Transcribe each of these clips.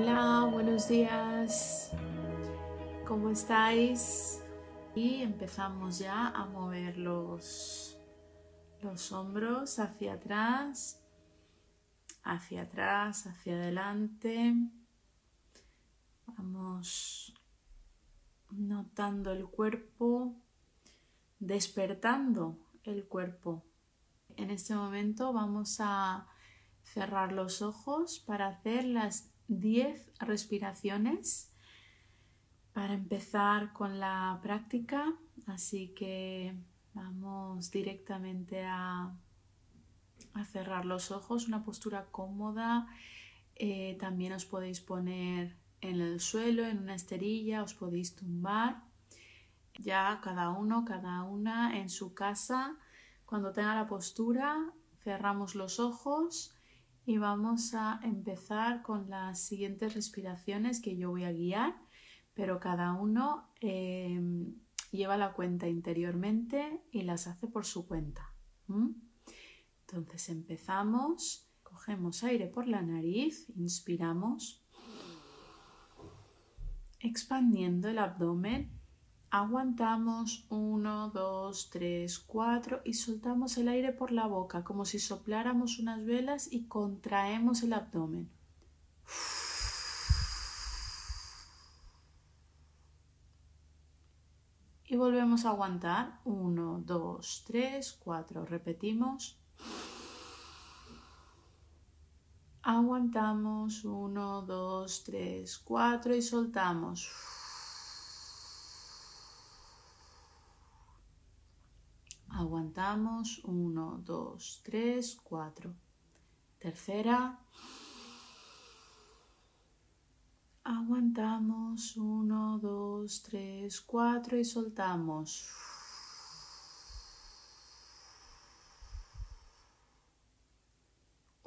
Hola, buenos días. ¿Cómo estáis? Y empezamos ya a mover los, los hombros hacia atrás, hacia atrás, hacia adelante. Vamos notando el cuerpo, despertando el cuerpo. En este momento vamos a cerrar los ojos para hacer las 10 respiraciones para empezar con la práctica. Así que vamos directamente a, cerrar los ojos, una postura cómoda. Eh, también os podéis poner en el suelo, en una esterilla, os podéis tumbar. Ya cada uno, cada una en su casa, cuando tenga la postura, cerramos los ojos y vamos a empezar con las siguientes respiraciones que yo voy a guiar, pero cada uno em, lleva la cuenta interiormente y las hace por su cuenta. Entonces empezamos, cogemos aire por la nariz, inspiramos, expandiendo el abdomen Aguantamos 1, 2, 3, 4 y soltamos el aire por la boca como si sopláramos unas velas y contraemos el abdomen. Y volvemos a aguantar. 1, 2, 3, 4. Repetimos. Aguantamos 1, 2, 3, 4 y soltamos. Aguantamos. 1, 2, 3, 4. Tercera. Aguantamos. 1, 2, 3, 4 y soltamos.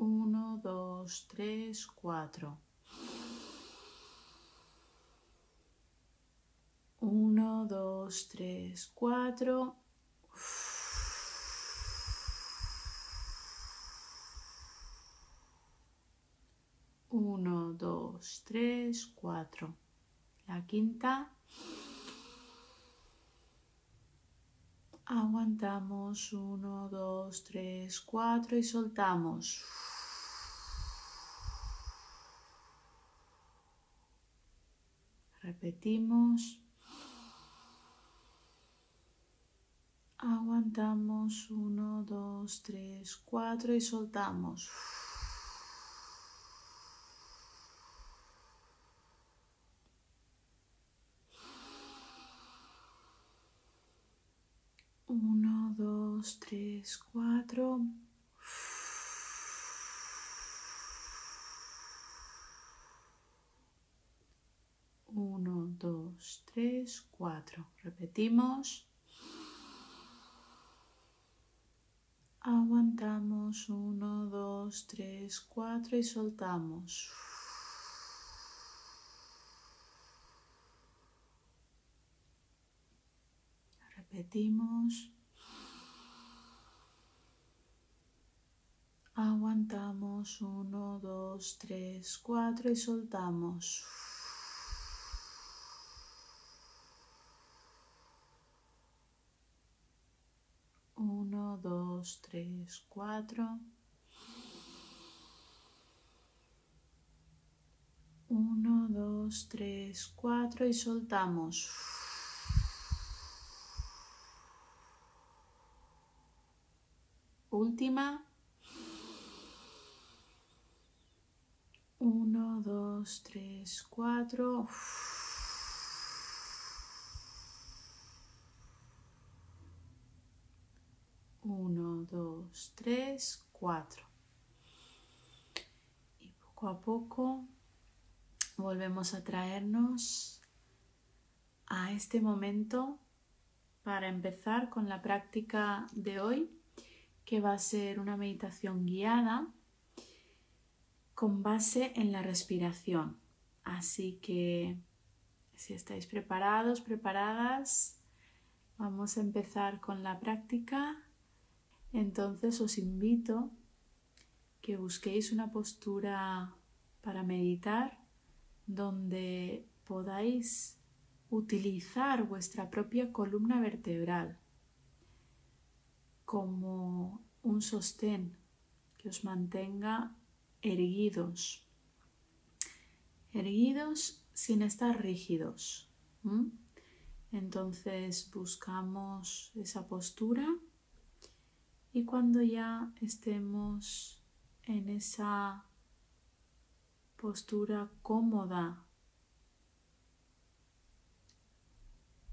Uno, dos, tres, cuatro. Uno, dos, tres, cuatro. Uno, dos, tres, cuatro. La quinta. Aguantamos. Uno, dos, tres, cuatro y soltamos. Repetimos. Aguantamos. Uno, dos, tres, cuatro y soltamos. Uno, dos, tres, cuatro. Uno, dos, tres, cuatro. Repetimos. Aguantamos. Uno, dos, tres, cuatro y soltamos. Repetimos. Aguantamos 1, 2, 3, 4 y soltamos. Uno, dos, tres, cuatro. Uno, dos, tres, cuatro y soltamos. última. Uno, dos, tres, cuatro. Uno, dos, tres, cuatro. Y poco a poco volvemos a traernos a este momento para empezar con la práctica de hoy que va a ser una meditación guiada con base en la respiración. Así que si estáis preparados, preparadas, vamos a empezar con la práctica. Entonces os invito que busquéis una postura para meditar donde podáis utilizar vuestra propia columna vertebral como un sostén que os mantenga erguidos, erguidos sin estar rígidos. Entonces buscamos esa postura y cuando ya estemos en esa postura cómoda,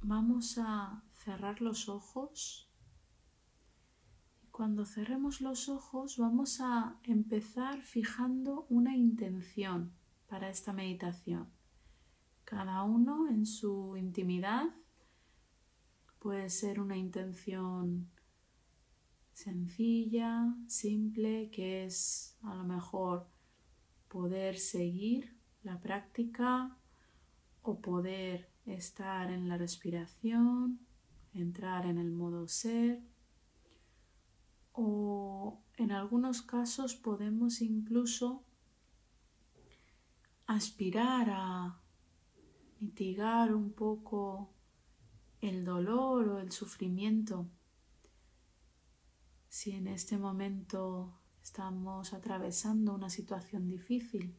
vamos a cerrar los ojos. Cuando cerremos los ojos vamos a empezar fijando una intención para esta meditación. Cada uno en su intimidad puede ser una intención sencilla, simple, que es a lo mejor poder seguir la práctica o poder estar en la respiración, entrar en el modo ser o en algunos casos podemos incluso aspirar a mitigar un poco el dolor o el sufrimiento si en este momento estamos atravesando una situación difícil,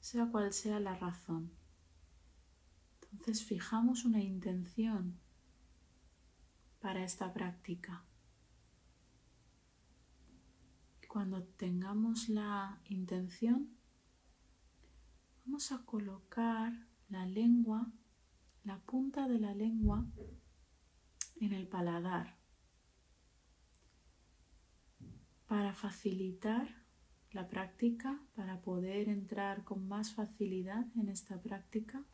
sea cual sea la razón. Entonces fijamos una intención para esta práctica. Cuando tengamos la intención, vamos a colocar la lengua, la punta de la lengua en el paladar para facilitar la práctica, para poder entrar con más facilidad en esta práctica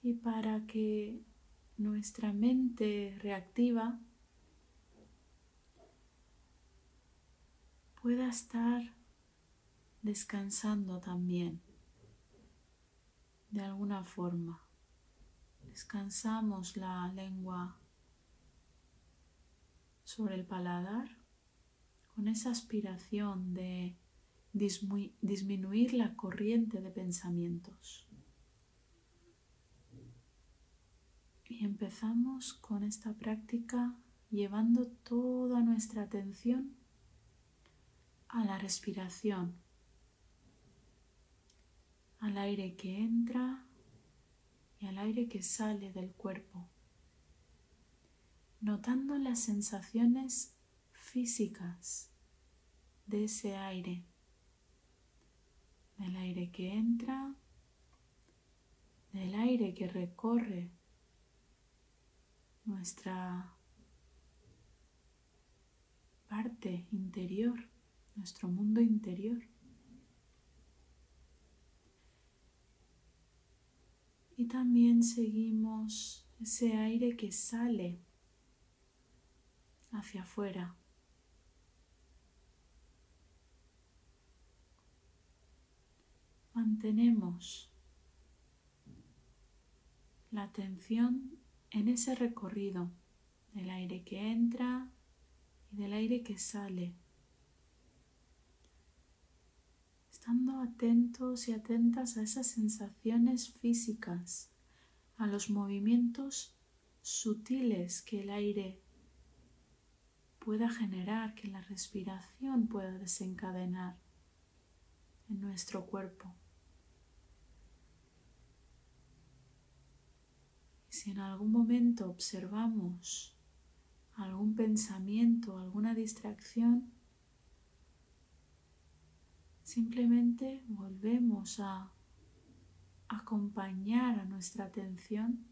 y para que nuestra mente reactiva pueda estar descansando también de alguna forma. Descansamos la lengua sobre el paladar con esa aspiración de disminuir la corriente de pensamientos. Y empezamos con esta práctica llevando toda nuestra atención a la respiración, al aire que entra y al aire que sale del cuerpo, notando las sensaciones físicas de ese aire, del aire que entra, del aire que recorre nuestra parte interior, nuestro mundo interior. Y también seguimos ese aire que sale hacia afuera. mantenemos la atención en ese recorrido del aire que entra y del aire que sale, estando atentos y atentas a esas sensaciones físicas, a los movimientos sutiles que el aire pueda generar, que la respiración pueda desencadenar en nuestro cuerpo. Si en algún momento observamos algún pensamiento, alguna distracción, simplemente volvemos a acompañar a nuestra atención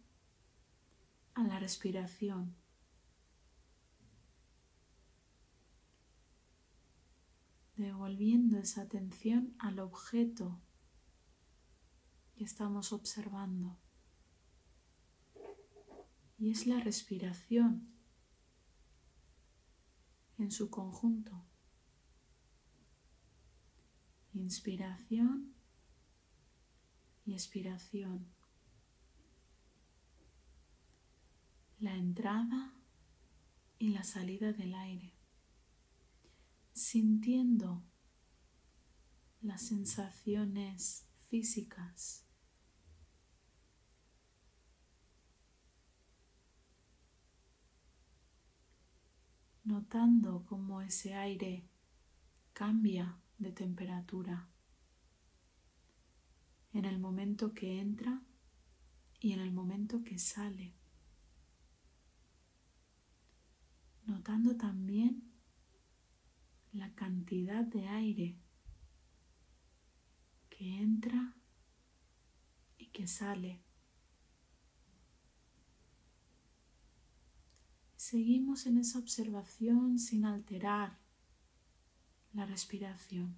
a la respiración. devolviendo esa atención al objeto que estamos observando y es la respiración en su conjunto. Inspiración y expiración. La entrada y la salida del aire. Sintiendo las sensaciones físicas. Notando cómo ese aire cambia de temperatura en el momento que entra y en el momento que sale. Notando también la cantidad de aire que entra y que sale. Seguimos en esa observación sin alterar la respiración,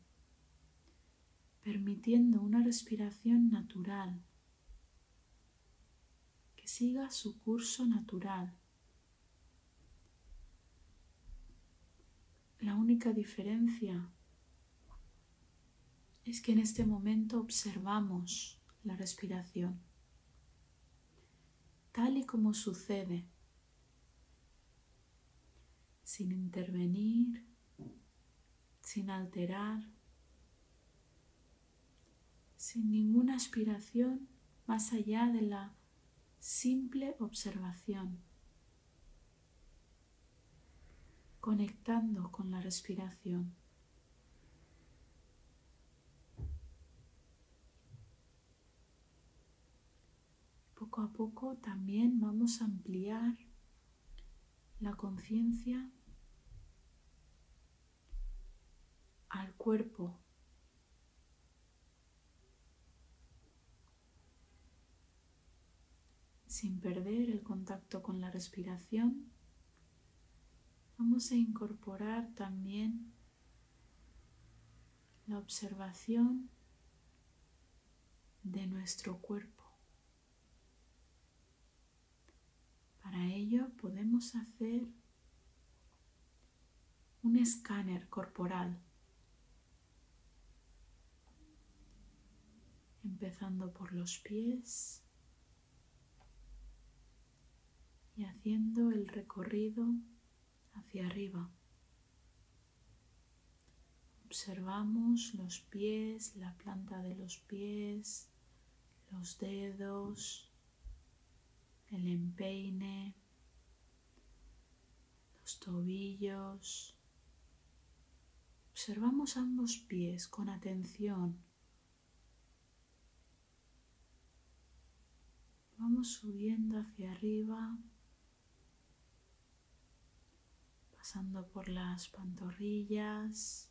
permitiendo una respiración natural que siga su curso natural. La única diferencia es que en este momento observamos la respiración tal y como sucede, sin intervenir, sin alterar, sin ninguna aspiración más allá de la simple observación, conectando con la respiración. Poco a poco también vamos a ampliar la conciencia al cuerpo sin perder el contacto con la respiración, vamos a incorporar también la observación de nuestro cuerpo. Para ello podemos hacer un escáner corporal, empezando por los pies y haciendo el recorrido hacia arriba. Observamos los pies, la planta de los pies, los dedos, el empeine, los tobillos. Observamos ambos pies con atención. Vamos subiendo hacia arriba pasando por las pantorrillas,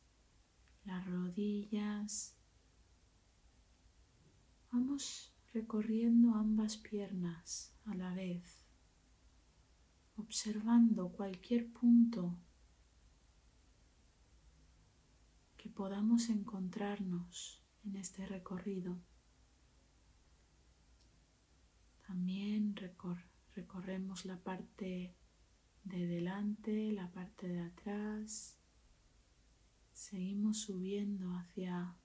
las rodillas. Vamos recorriendo ambas piernas a la vez, observando cualquier punto que podamos encontrarnos en este recorrido. También recorremos la parte de delante, la parte de atrás. Seguimos subiendo hacia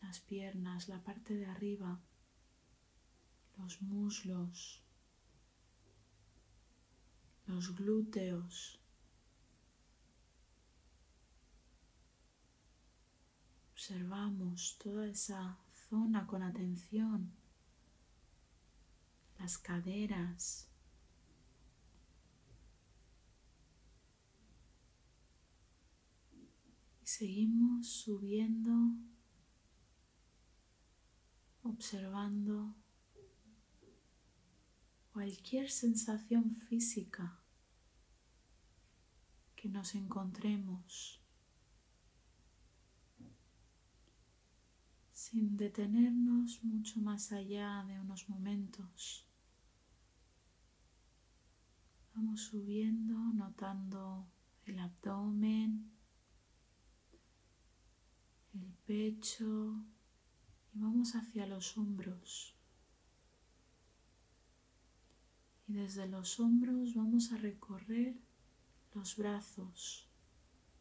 las piernas, la parte de arriba, los muslos, los glúteos. Observamos toda esa zona con atención, las caderas, Seguimos subiendo, observando cualquier sensación física que nos encontremos sin detenernos mucho más allá de unos momentos. Vamos subiendo, notando el abdomen, el pecho y vamos hacia los hombros. Y desde los hombros vamos a recorrer los brazos,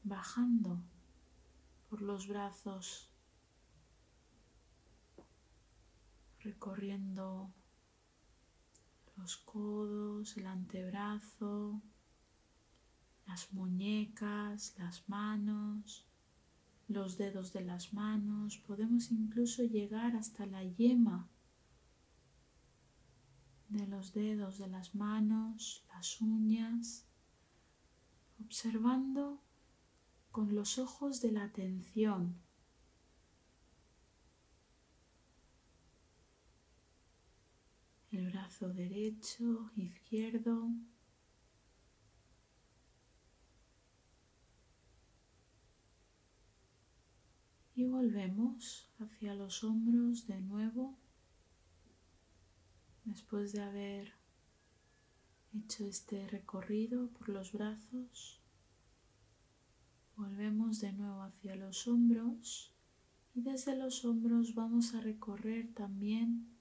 bajando por los brazos, recorriendo los codos, el antebrazo, las muñecas, las manos, los dedos de las manos, podemos incluso llegar hasta la yema de los dedos de las manos, las uñas, observando con los ojos de la atención. El brazo derecho, izquierdo, y volvemos hacia los hombros de nuevo después de haber hecho este recorrido por los brazos. Volvemos de nuevo hacia los hombros y desde los hombros vamos a recorrer también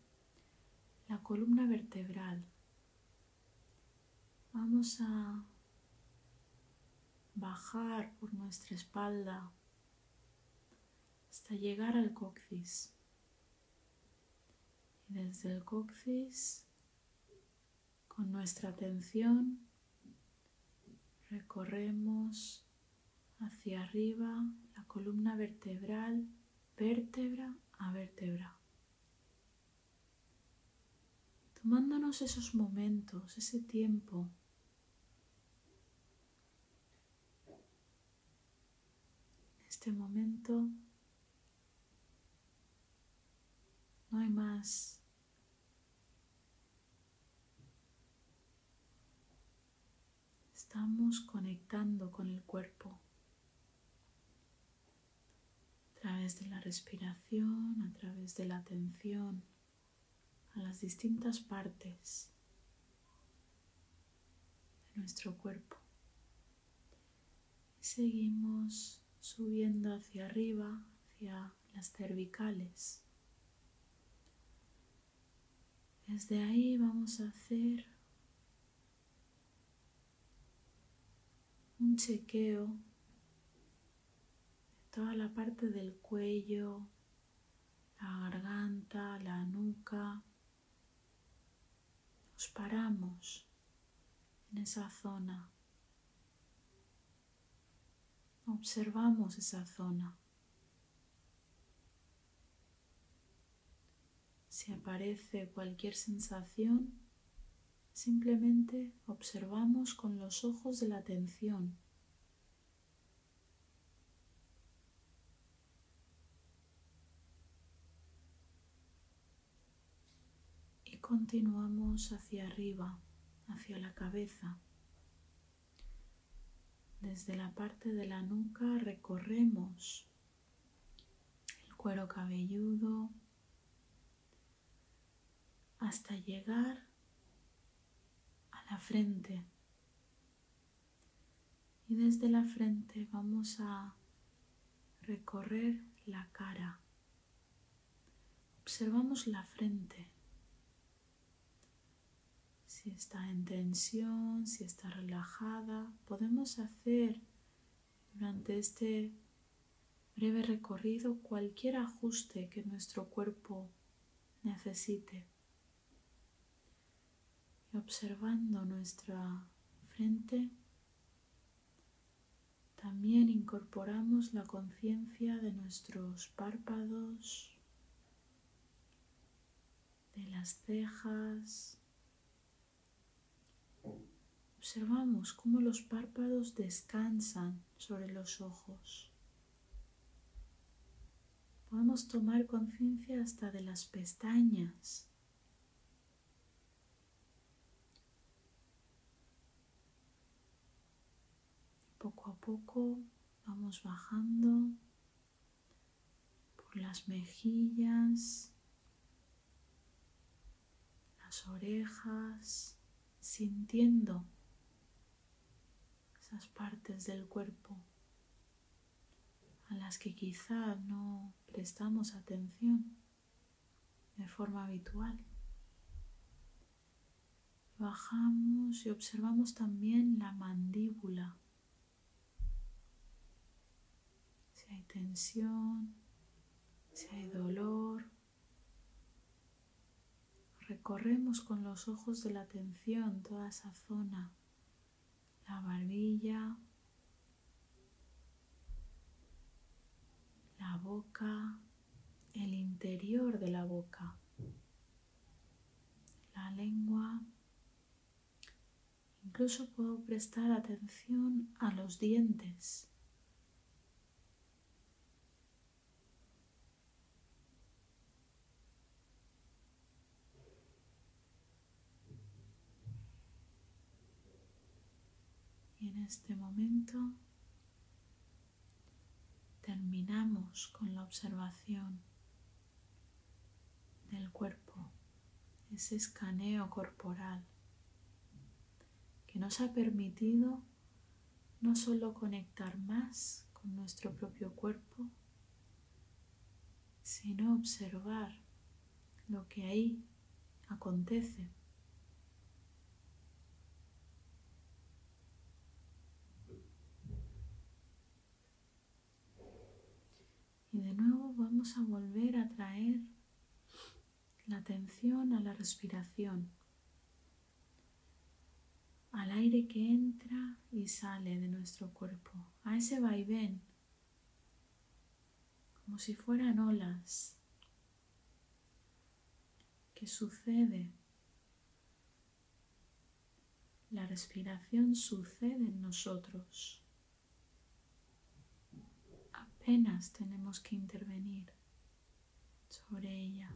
la columna vertebral vamos a bajar por nuestra espalda hasta llegar al coxis. Y desde el coxis, con nuestra atención, recorremos hacia arriba la columna vertebral, vértebra a vértebra. Tomándonos esos momentos, ese tiempo. Este momento. No hay más. Estamos conectando con el cuerpo. A través de la respiración, a través de la atención las distintas partes de nuestro cuerpo. Seguimos subiendo hacia arriba, hacia las cervicales. Desde ahí vamos a hacer un chequeo de toda la parte del cuello, la garganta, la nuca. Nos paramos en esa zona. Observamos esa zona. Si aparece cualquier sensación, simplemente observamos con los ojos de la atención. Continuamos hacia arriba, hacia la cabeza. Desde la parte de la nuca recorremos el cuero cabelludo, hasta llegar a la frente. Y desde la frente vamos a recorrer la cara. Observamos la frente. Si está en tensión, si está relajada, podemos hacer durante este breve recorrido cualquier ajuste que nuestro cuerpo necesite y observando nuestra frente, también incorporamos la conciencia de nuestros párpados, de las cejas. Observamos cómo los párpados descansan sobre los ojos. Podemos tomar conciencia hasta de las pestañas poco a poco vamos bajando por las mejillas, las orejas, sintiendo esas partes del cuerpo a las que quizá no prestamos atención de forma habitual. Bajamos y observamos también la mandíbula si hay tensión, si hay dolor. Recorremos con los ojos de la atención toda esa zona, la barbilla, boca, el interior de la boca, la lengua. Incluso puedo prestar atención a los dientes. Y en este momento terminamos con la observación del cuerpo, ese escaneo corporal que nos ha permitido no solo conectar más con nuestro propio cuerpo, sino observar lo que ahí acontece. Y de nuevo a volver a traer la atención a la respiración, al aire que entra y sale de nuestro cuerpo, a ese vaivén, como si fueran olas que sucede. La respiración sucede en nosotros apenas tenemos que intervenir sobre ella.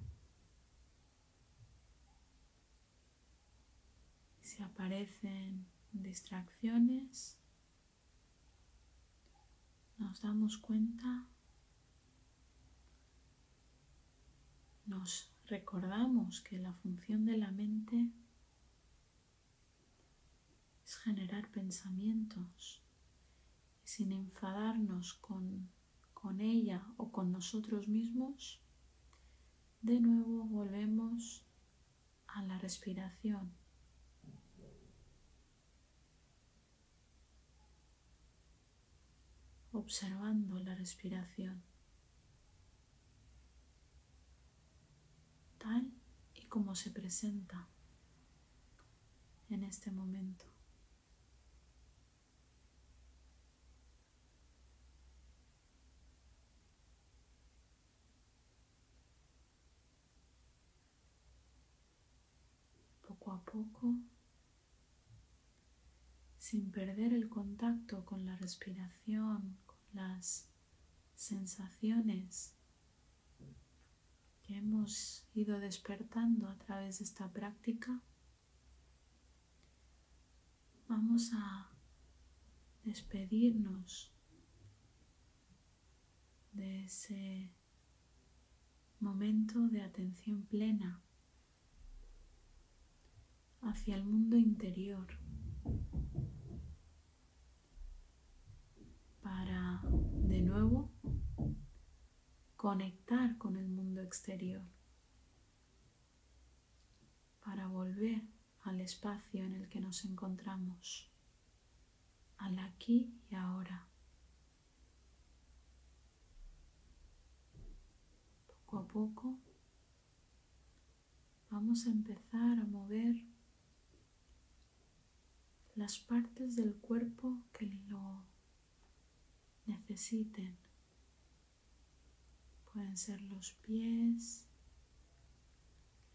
Si aparecen distracciones, nos damos cuenta, nos recordamos que la función de la mente es generar pensamientos. Sin enfadarnos con con ella o con nosotros mismos, de nuevo volvemos a la respiración. Observando la respiración. Tal y como se presenta en este momento. Poco sin perder el contacto con la respiración, con las sensaciones que hemos ido despertando a través de esta práctica, vamos a despedirnos de ese momento de atención plena hacia el mundo interior para de nuevo conectar con el mundo exterior, para volver al espacio en el que nos encontramos, al aquí y ahora. Poco a poco vamos a empezar a mover las partes del cuerpo que lo necesiten. Pueden ser los pies,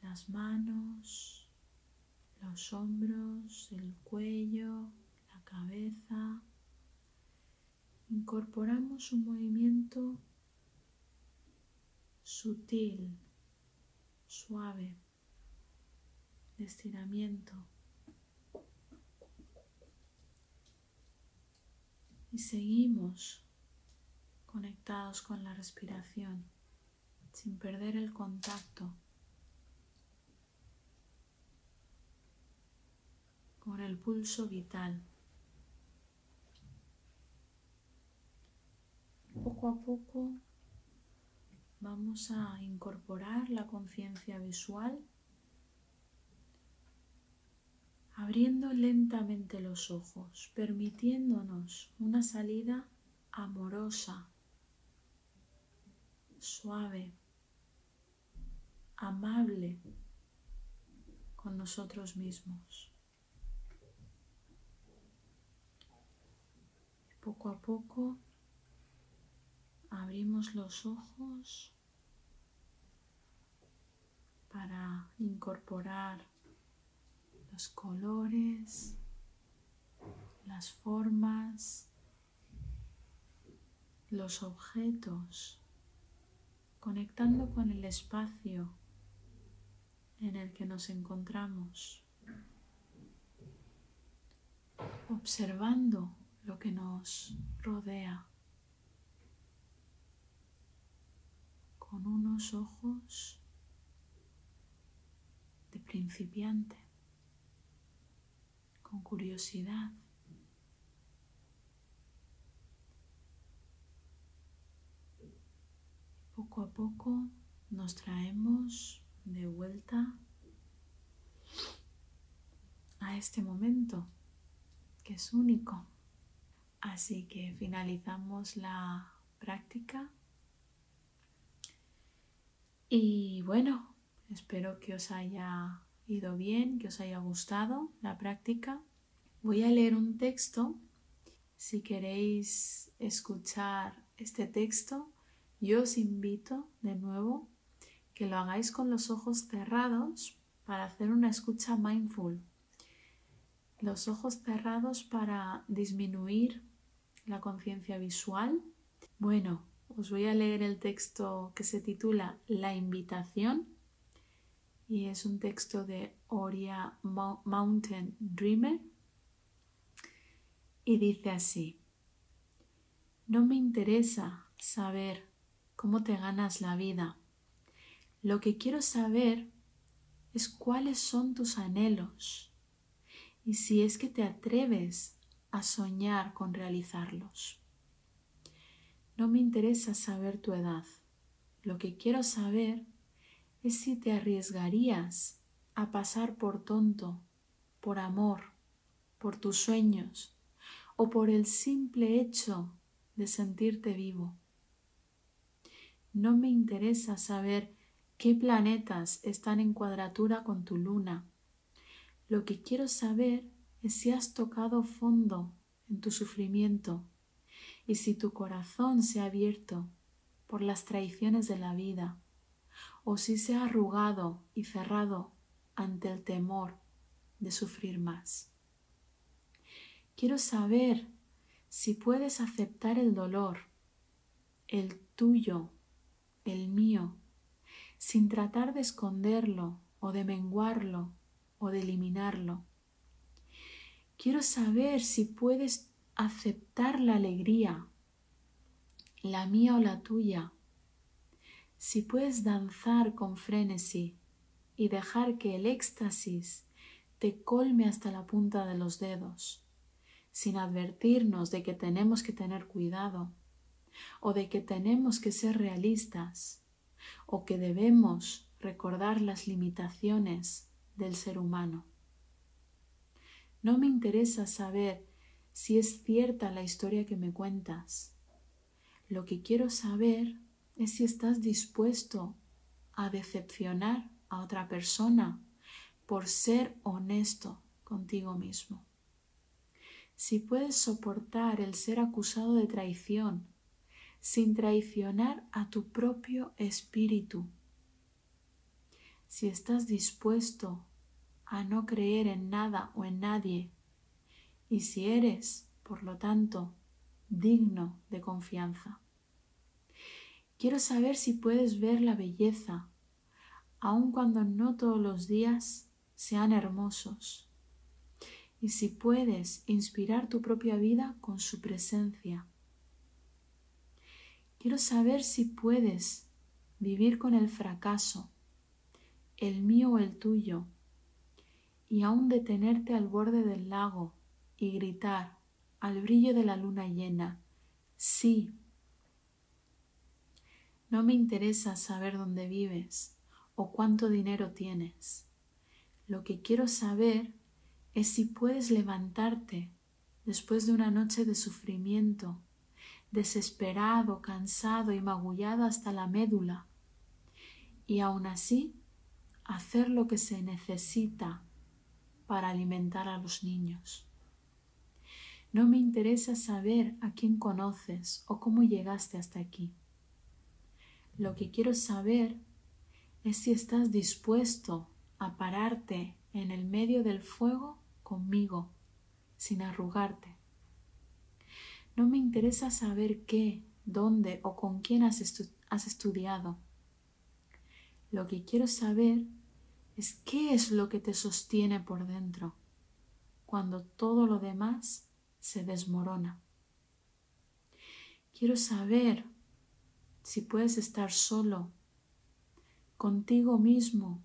las manos, los hombros, el cuello, la cabeza. Incorporamos un movimiento sutil, suave, de estiramiento. Y seguimos conectados con la respiración sin perder el contacto con el pulso vital. Poco a poco vamos a incorporar la conciencia visual abriendo lentamente los ojos, permitiéndonos una salida amorosa, suave, amable con nosotros mismos. Poco a poco abrimos los ojos para incorporar los colores, las formas, los objetos, conectando con el espacio en el que nos encontramos, observando lo que nos rodea con unos ojos de principiante, curiosidad. Poco a poco nos traemos de vuelta a este momento que es único. Así que finalizamos la práctica. Y bueno, espero que os haya ido bien, que os haya gustado la práctica. Voy a leer un texto. Si queréis escuchar este texto, yo os invito de nuevo que lo hagáis con los ojos cerrados para hacer una escucha mindful. Los ojos cerrados para disminuir la conciencia visual. Bueno, os voy a leer el texto que se titula La invitación y es un texto de Oria Mountain Dreamer y dice así, no me interesa saber cómo te ganas la vida. Lo que quiero saber es cuáles son tus anhelos y si es que te atreves a soñar con realizarlos. No me interesa saber tu edad. Lo que quiero saber es si te arriesgarías a pasar por tonto, por amor, por tus sueños o por el simple hecho de sentirte vivo. No me interesa saber qué planetas están en cuadratura con tu luna. Lo que quiero saber es si has tocado fondo en tu sufrimiento y si tu corazón se ha abierto por las traiciones de la vida o si se ha arrugado y cerrado ante el temor de sufrir más. Quiero saber si puedes aceptar el dolor, el tuyo, el mío, sin tratar de esconderlo o de menguarlo o de eliminarlo Quiero saber si puedes aceptar la alegría, la mía o la tuya, si puedes danzar con frenesí y dejar que el éxtasis te colme hasta la punta de los dedos, sin advertirnos de que tenemos que tener cuidado, o de que tenemos que ser realistas, o que debemos recordar las limitaciones del ser humano. No me interesa saber si es cierta la historia que me cuentas. Lo que quiero saber es si estás dispuesto a decepcionar a otra persona por ser honesto contigo mismo. Si puedes soportar el ser acusado de traición sin traicionar a tu propio espíritu. Si estás dispuesto a no creer en nada o en nadie, y si eres, por lo tanto, digno de confianza. Quiero saber si puedes ver la belleza, aun cuando no todos los días sean hermosos, y si puedes inspirar tu propia vida con su presencia. Quiero saber si puedes vivir con el fracaso, el mío o el tuyo, y aún detenerte al borde del lago y gritar al brillo de la luna llena, sí. No me interesa saber dónde vives o cuánto dinero tienes. Lo que quiero saber es si puedes levantarte después de una noche de sufrimiento, desesperado, cansado y magullado hasta la médula, y aún así hacer lo que se necesita para alimentar a los niños. No me interesa saber a quién conoces o cómo llegaste hasta aquí. Lo que quiero saber es si estás dispuesto a pararte en el medio del fuego conmigo, sin arrugarte. No me interesa saber qué, dónde o con quién has, has estudiado. Lo que quiero saber es qué es lo que te sostiene por dentro cuando todo lo demás se desmorona. Quiero saber si puedes estar solo, contigo mismo,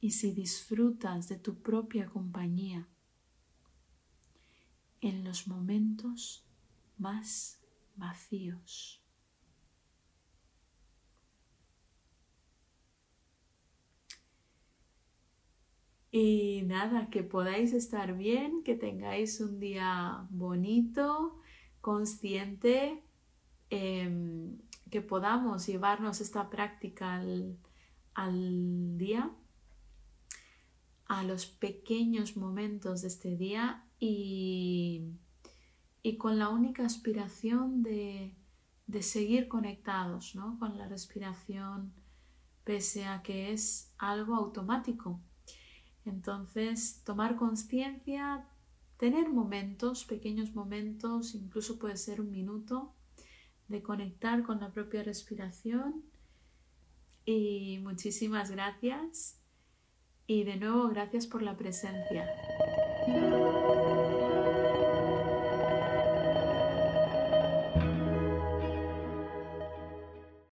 y si disfrutas de tu propia compañía en los momentos más vacíos. Y nada, que podáis estar bien, que tengáis un día bonito, consciente, em, que podamos llevarnos esta práctica al, al día, a los pequeños momentos de este día y, y con la única aspiración de, de seguir conectados ¿no? con la respiración, pese a que es algo automático entonces, tomar conciencia, tener momentos, pequeños momentos, incluso puede ser un minuto, de conectar con la propia respiración. Y muchísimas gracias. Y de nuevo, gracias por la presencia.